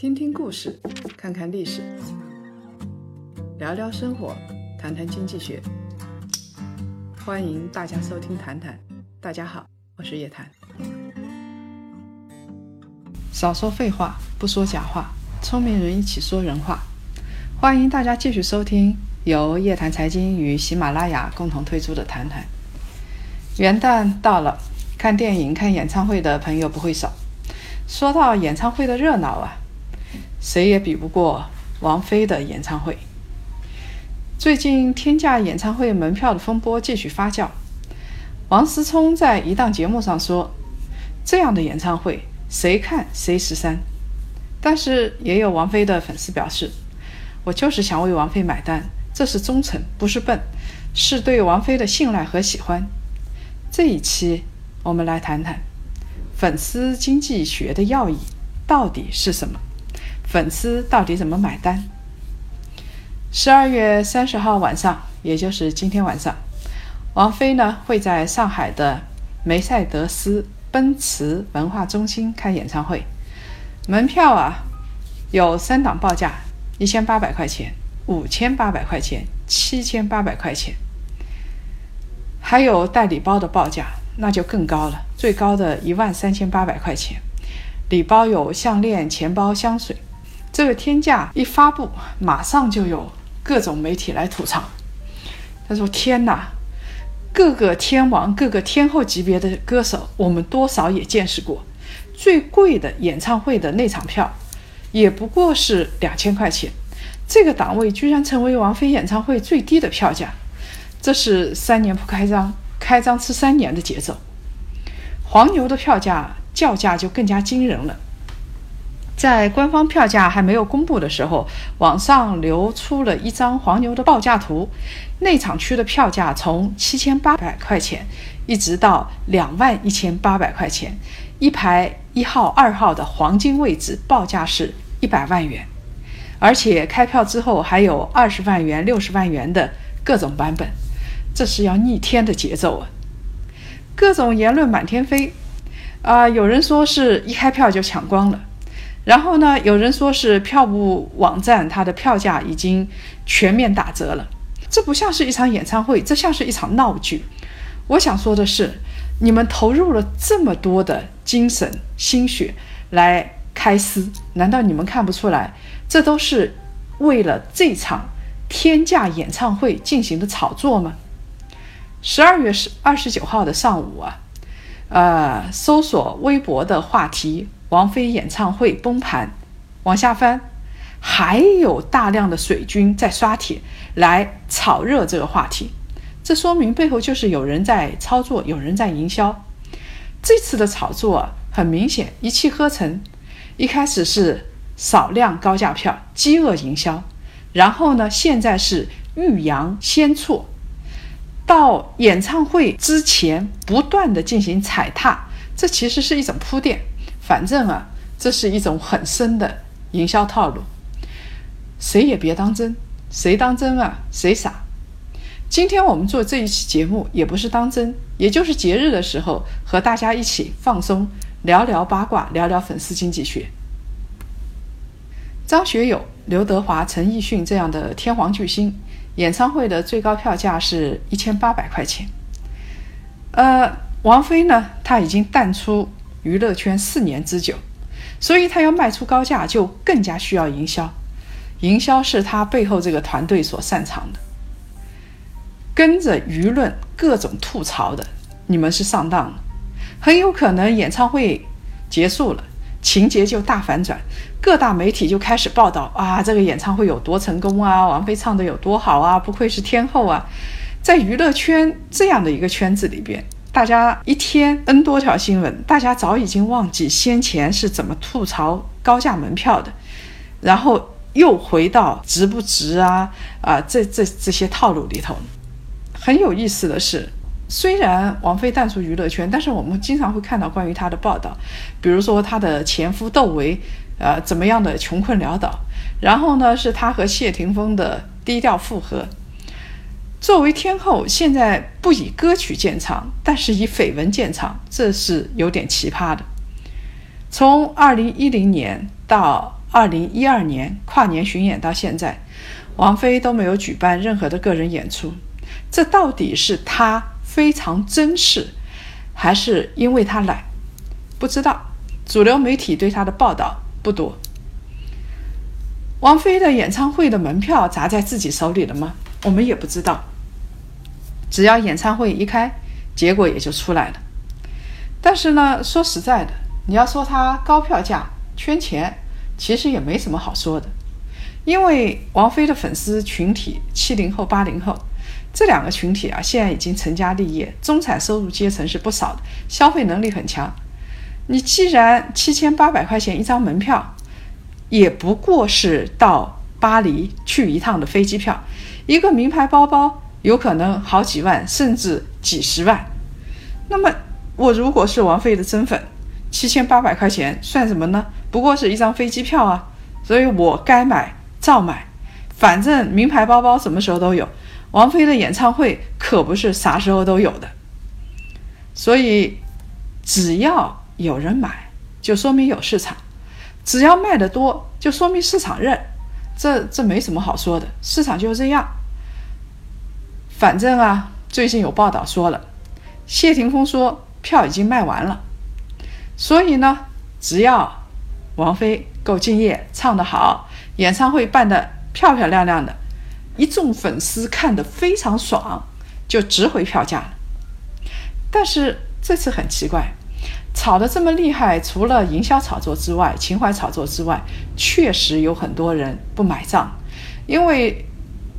听听故事，看看历史，聊聊生活，谈谈经济学。欢迎大家收听《谈谈》，大家好，我是叶檀。少说废话，不说假话，聪明人一起说人话。欢迎大家继续收听由叶檀财经与喜马拉雅共同推出的《谈谈》。元旦到了，看电影、看演唱会的朋友不会少。说到演唱会的热闹啊！谁也比不过王菲的演唱会。最近天价演唱会门票的风波继续发酵。王思聪在一档节目上说：“这样的演唱会谁看谁十三。”但是也有王菲的粉丝表示：“我就是想为王菲买单，这是忠诚，不是笨，是对王菲的信赖和喜欢。”这一期我们来谈谈粉丝经济学的要义到底是什么。粉丝到底怎么买单？十二月三十号晚上，也就是今天晚上，王菲呢会在上海的梅赛德斯奔驰文化中心开演唱会。门票啊有三档报价：一千八百块钱、五千八百块钱、七千八百块钱。还有带礼包的报价，那就更高了，最高的一万三千八百块钱。礼包有项链、钱包、香水。这个天价一发布，马上就有各种媒体来吐槽。他说：“天哪，各个天王、各个天后级别的歌手，我们多少也见识过。最贵的演唱会的那场票，也不过是两千块钱。这个档位居然成为王菲演唱会最低的票价，这是三年不开张，开张吃三年的节奏。黄牛的票价叫价就更加惊人了。”在官方票价还没有公布的时候，网上流出了一张黄牛的报价图。内场区的票价从七千八百块钱一直到两万一千八百块钱，一排一号、二号的黄金位置报价是一百万元，而且开票之后还有二十万元、六十万元的各种版本，这是要逆天的节奏啊！各种言论满天飞，啊，有人说是一开票就抢光了。然后呢？有人说是票务网站它的票价已经全面打折了，这不像是一场演唱会，这像是一场闹剧。我想说的是，你们投入了这么多的精神心血来开撕，难道你们看不出来，这都是为了这场天价演唱会进行的炒作吗？十二月十二十九号的上午啊，呃，搜索微博的话题。王菲演唱会崩盘，往下翻，还有大量的水军在刷帖来炒热这个话题，这说明背后就是有人在操作，有人在营销。这次的炒作很明显，一气呵成，一开始是少量高价票，饥饿营销，然后呢，现在是欲扬先挫，到演唱会之前不断的进行踩踏，这其实是一种铺垫。反正啊，这是一种很深的营销套路，谁也别当真，谁当真啊，谁傻。今天我们做这一期节目也不是当真，也就是节日的时候和大家一起放松，聊聊八卦，聊聊粉丝经济学。张学友、刘德华、陈奕迅这样的天皇巨星，演唱会的最高票价是一千八百块钱。呃，王菲呢，她已经淡出。娱乐圈四年之久，所以他要卖出高价，就更加需要营销。营销是他背后这个团队所擅长的。跟着舆论各种吐槽的，你们是上当了。很有可能演唱会结束了，情节就大反转，各大媒体就开始报道啊，这个演唱会有多成功啊，王菲唱的有多好啊，不愧是天后啊。在娱乐圈这样的一个圈子里边。大家一天 N 多条新闻，大家早已经忘记先前是怎么吐槽高价门票的，然后又回到值不值啊啊这这这些套路里头。很有意思的是，虽然王菲淡出娱乐圈，但是我们经常会看到关于她的报道，比如说她的前夫窦唯，呃怎么样的穷困潦倒，然后呢是她和谢霆锋的低调复合。作为天后，现在不以歌曲见长，但是以绯闻见长，这是有点奇葩的。从二零一零年到二零一二年跨年巡演到现在，王菲都没有举办任何的个人演出。这到底是她非常珍视，还是因为她懒？不知道。主流媒体对她的报道不多。王菲的演唱会的门票砸在自己手里了吗？我们也不知道。只要演唱会一开，结果也就出来了。但是呢，说实在的，你要说她高票价圈钱，其实也没什么好说的。因为王菲的粉丝群体七零后、八零后这两个群体啊，现在已经成家立业，中产收入阶层是不少的，消费能力很强。你既然七千八百块钱一张门票，也不过是到巴黎去一趟的飞机票，一个名牌包包有可能好几万，甚至几十万。那么，我如果是王菲的真粉，七千八百块钱算什么呢？不过是一张飞机票啊，所以我该买照买，反正名牌包包什么时候都有，王菲的演唱会可不是啥时候都有的，所以只要有人买，就说明有市场；只要卖的多，就说明市场认。这这没什么好说的，市场就是这样。反正啊，最近有报道说了。谢霆锋说票已经卖完了，所以呢，只要王菲够敬业，唱得好，演唱会办得漂漂亮亮的，一众粉丝看得非常爽，就值回票价了。但是这次很奇怪，炒得这么厉害，除了营销炒作之外，情怀炒作之外，确实有很多人不买账，因为。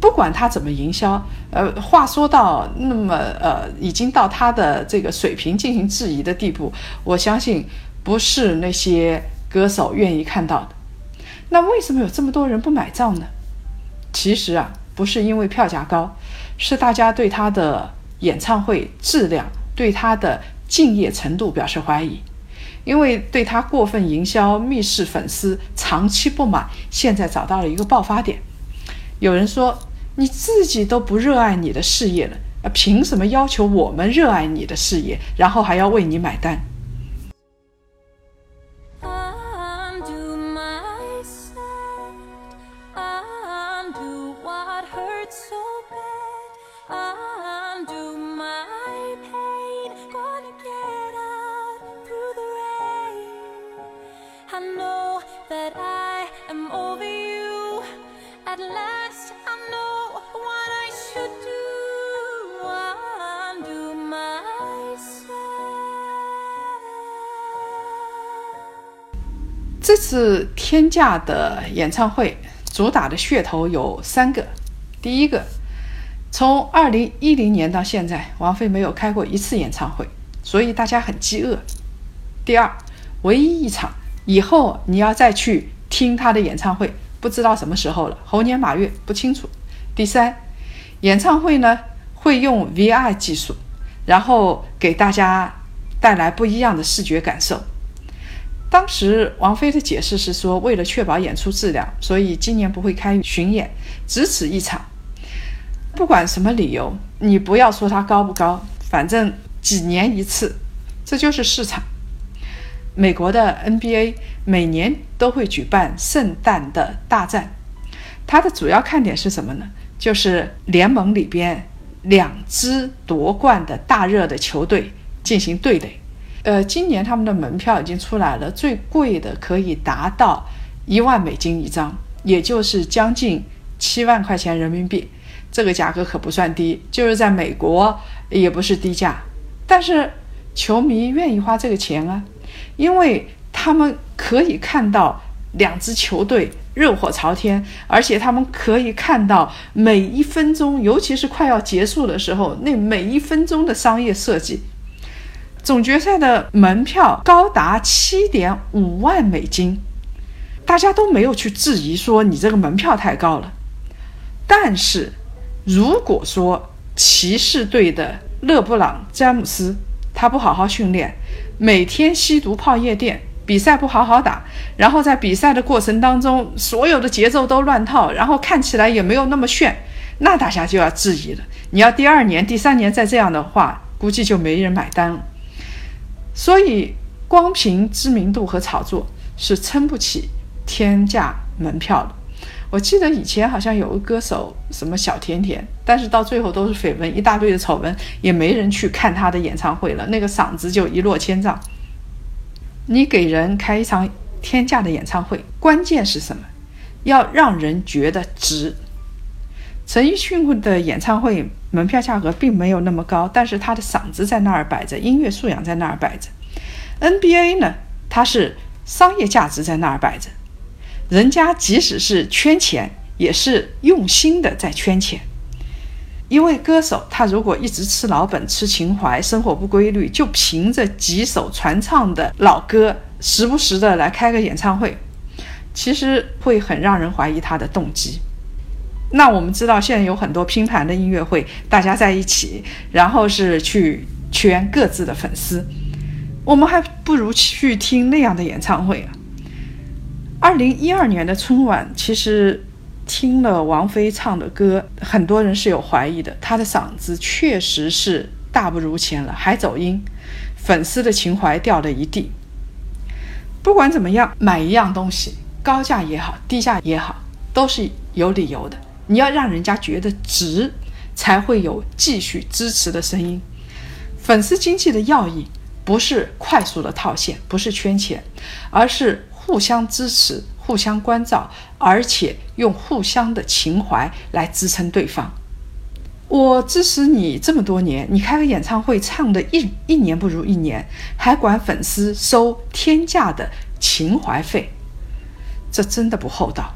不管他怎么营销，呃，话说到那么呃，已经到他的这个水平进行质疑的地步，我相信不是那些歌手愿意看到的。那为什么有这么多人不买账呢？其实啊，不是因为票价高，是大家对他的演唱会质量、对他的敬业程度表示怀疑，因为对他过分营销、密室粉丝长期不满，现在找到了一个爆发点。有人说。你自己都不热爱你的事业了，啊，凭什么要求我们热爱你的事业，然后还要为你买单？次天价的演唱会主打的噱头有三个。第一个，从二零一零年到现在，王菲没有开过一次演唱会，所以大家很饥饿。第二，唯一一场，以后你要再去听她的演唱会，不知道什么时候了，猴年马月不清楚。第三，演唱会呢会用 VR 技术，然后给大家带来不一样的视觉感受。当时王菲的解释是说，为了确保演出质量，所以今年不会开巡演，只此一场。不管什么理由，你不要说它高不高，反正几年一次，这就是市场。美国的 NBA 每年都会举办圣诞的大战，它的主要看点是什么呢？就是联盟里边两支夺冠的大热的球队进行对垒。呃，今年他们的门票已经出来了，最贵的可以达到一万美金一张，也就是将近七万块钱人民币，这个价格可不算低，就是在美国也不是低价。但是球迷愿意花这个钱啊，因为他们可以看到两支球队热火朝天，而且他们可以看到每一分钟，尤其是快要结束的时候，那每一分钟的商业设计。总决赛的门票高达七点五万美金，大家都没有去质疑说你这个门票太高了。但是，如果说骑士队的勒布朗詹姆斯他不好好训练，每天吸毒泡夜店，比赛不好好打，然后在比赛的过程当中所有的节奏都乱套，然后看起来也没有那么炫，那大家就要质疑了。你要第二年、第三年再这样的话，估计就没人买单了。所以，光凭知名度和炒作是撑不起天价门票的。我记得以前好像有个歌手什么小甜甜，但是到最后都是绯闻，一大堆的丑闻，也没人去看他的演唱会了，那个嗓子就一落千丈。你给人开一场天价的演唱会，关键是什么？要让人觉得值。陈奕迅的演唱会门票价格并没有那么高，但是他的嗓子在那儿摆着，音乐素养在那儿摆着。NBA 呢，它是商业价值在那儿摆着。人家即使是圈钱，也是用心的在圈钱。一位歌手，他如果一直吃老本、吃情怀，生活不规律，就凭着几首传唱的老歌，时不时的来开个演唱会，其实会很让人怀疑他的动机。那我们知道，现在有很多拼盘的音乐会，大家在一起，然后是去圈各自的粉丝，我们还不如去听那样的演唱会啊。二零一二年的春晚，其实听了王菲唱的歌，很多人是有怀疑的。她的嗓子确实是大不如前了，还走音，粉丝的情怀掉了一地。不管怎么样，买一样东西，高价也好，低价也好，都是有理由的。你要让人家觉得值，才会有继续支持的声音。粉丝经济的要义，不是快速的套现，不是圈钱，而是。互相支持，互相关照，而且用互相的情怀来支撑对方。我支持你这么多年，你开个演唱会唱的一一年不如一年，还管粉丝收天价的情怀费，这真的不厚道。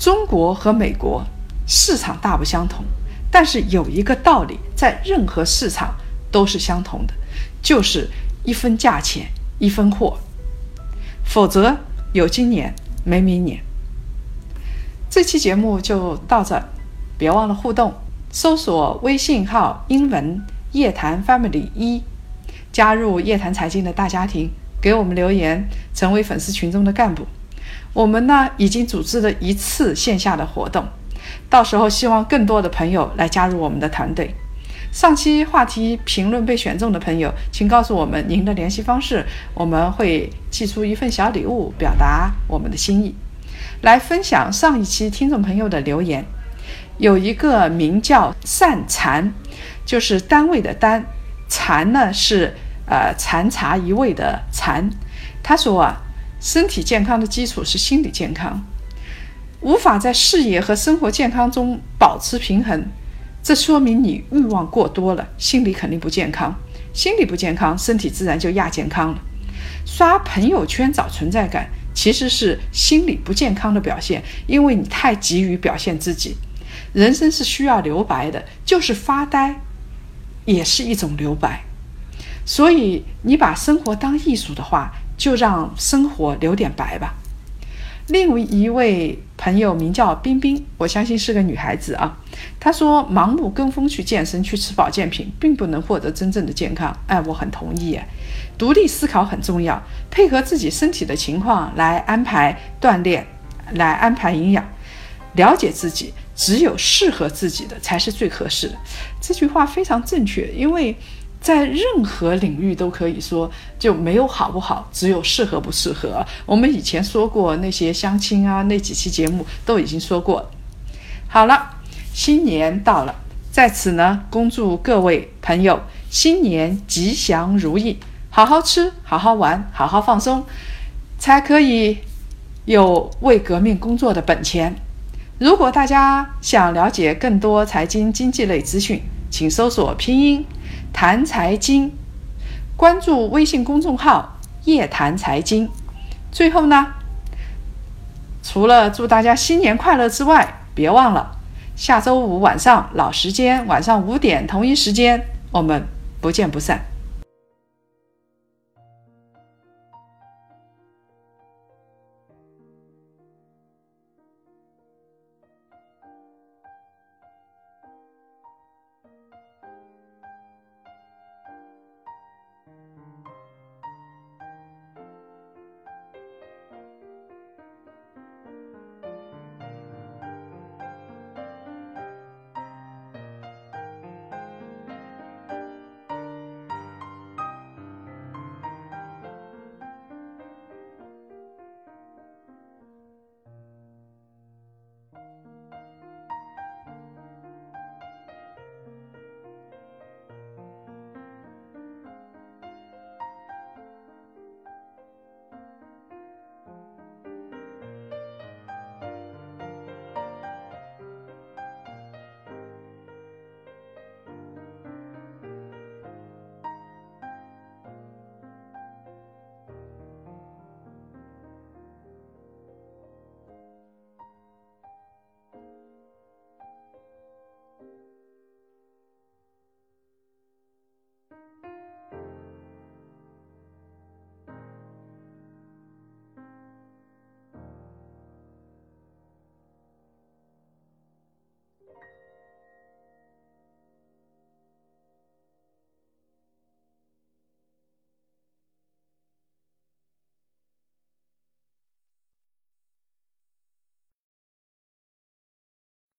中国和美国市场大不相同，但是有一个道理，在任何市场都是相同的，就是一分价钱一分货。否则有今年没明年。这期节目就到这，别忘了互动，搜索微信号英文夜谈 family 一，加入夜谈财经的大家庭，给我们留言，成为粉丝群中的干部。我们呢已经组织了一次线下的活动，到时候希望更多的朋友来加入我们的团队。上期话题评论被选中的朋友，请告诉我们您的联系方式，我们会寄出一份小礼物，表达我们的心意。来分享上一期听众朋友的留言，有一个名叫善禅，就是单位的单，禅呢是呃禅茶一味的禅。他说啊，身体健康的基础是心理健康，无法在事业和生活健康中保持平衡。这说明你欲望过多了，心理肯定不健康。心理不健康，身体自然就亚健康了。刷朋友圈找存在感，其实是心理不健康的表现，因为你太急于表现自己。人生是需要留白的，就是发呆，也是一种留白。所以你把生活当艺术的话，就让生活留点白吧。另一位朋友名叫冰冰，我相信是个女孩子啊。她说：“盲目跟风去健身、去吃保健品，并不能获得真正的健康。”哎，我很同意。独立思考很重要，配合自己身体的情况来安排锻炼，来安排营养，了解自己，只有适合自己的才是最合适的。这句话非常正确，因为。在任何领域都可以说，就没有好不好，只有适合不适合。我们以前说过那些相亲啊，那几期节目都已经说过。好了，新年到了，在此呢，恭祝各位朋友新年吉祥如意，好好吃，好好玩，好好放松，才可以有为革命工作的本钱。如果大家想了解更多财经经济类资讯，请搜索拼音。谈财经，关注微信公众号“夜谈财经”。最后呢，除了祝大家新年快乐之外，别忘了下周五晚上老时间，晚上五点同一时间，我们不见不散。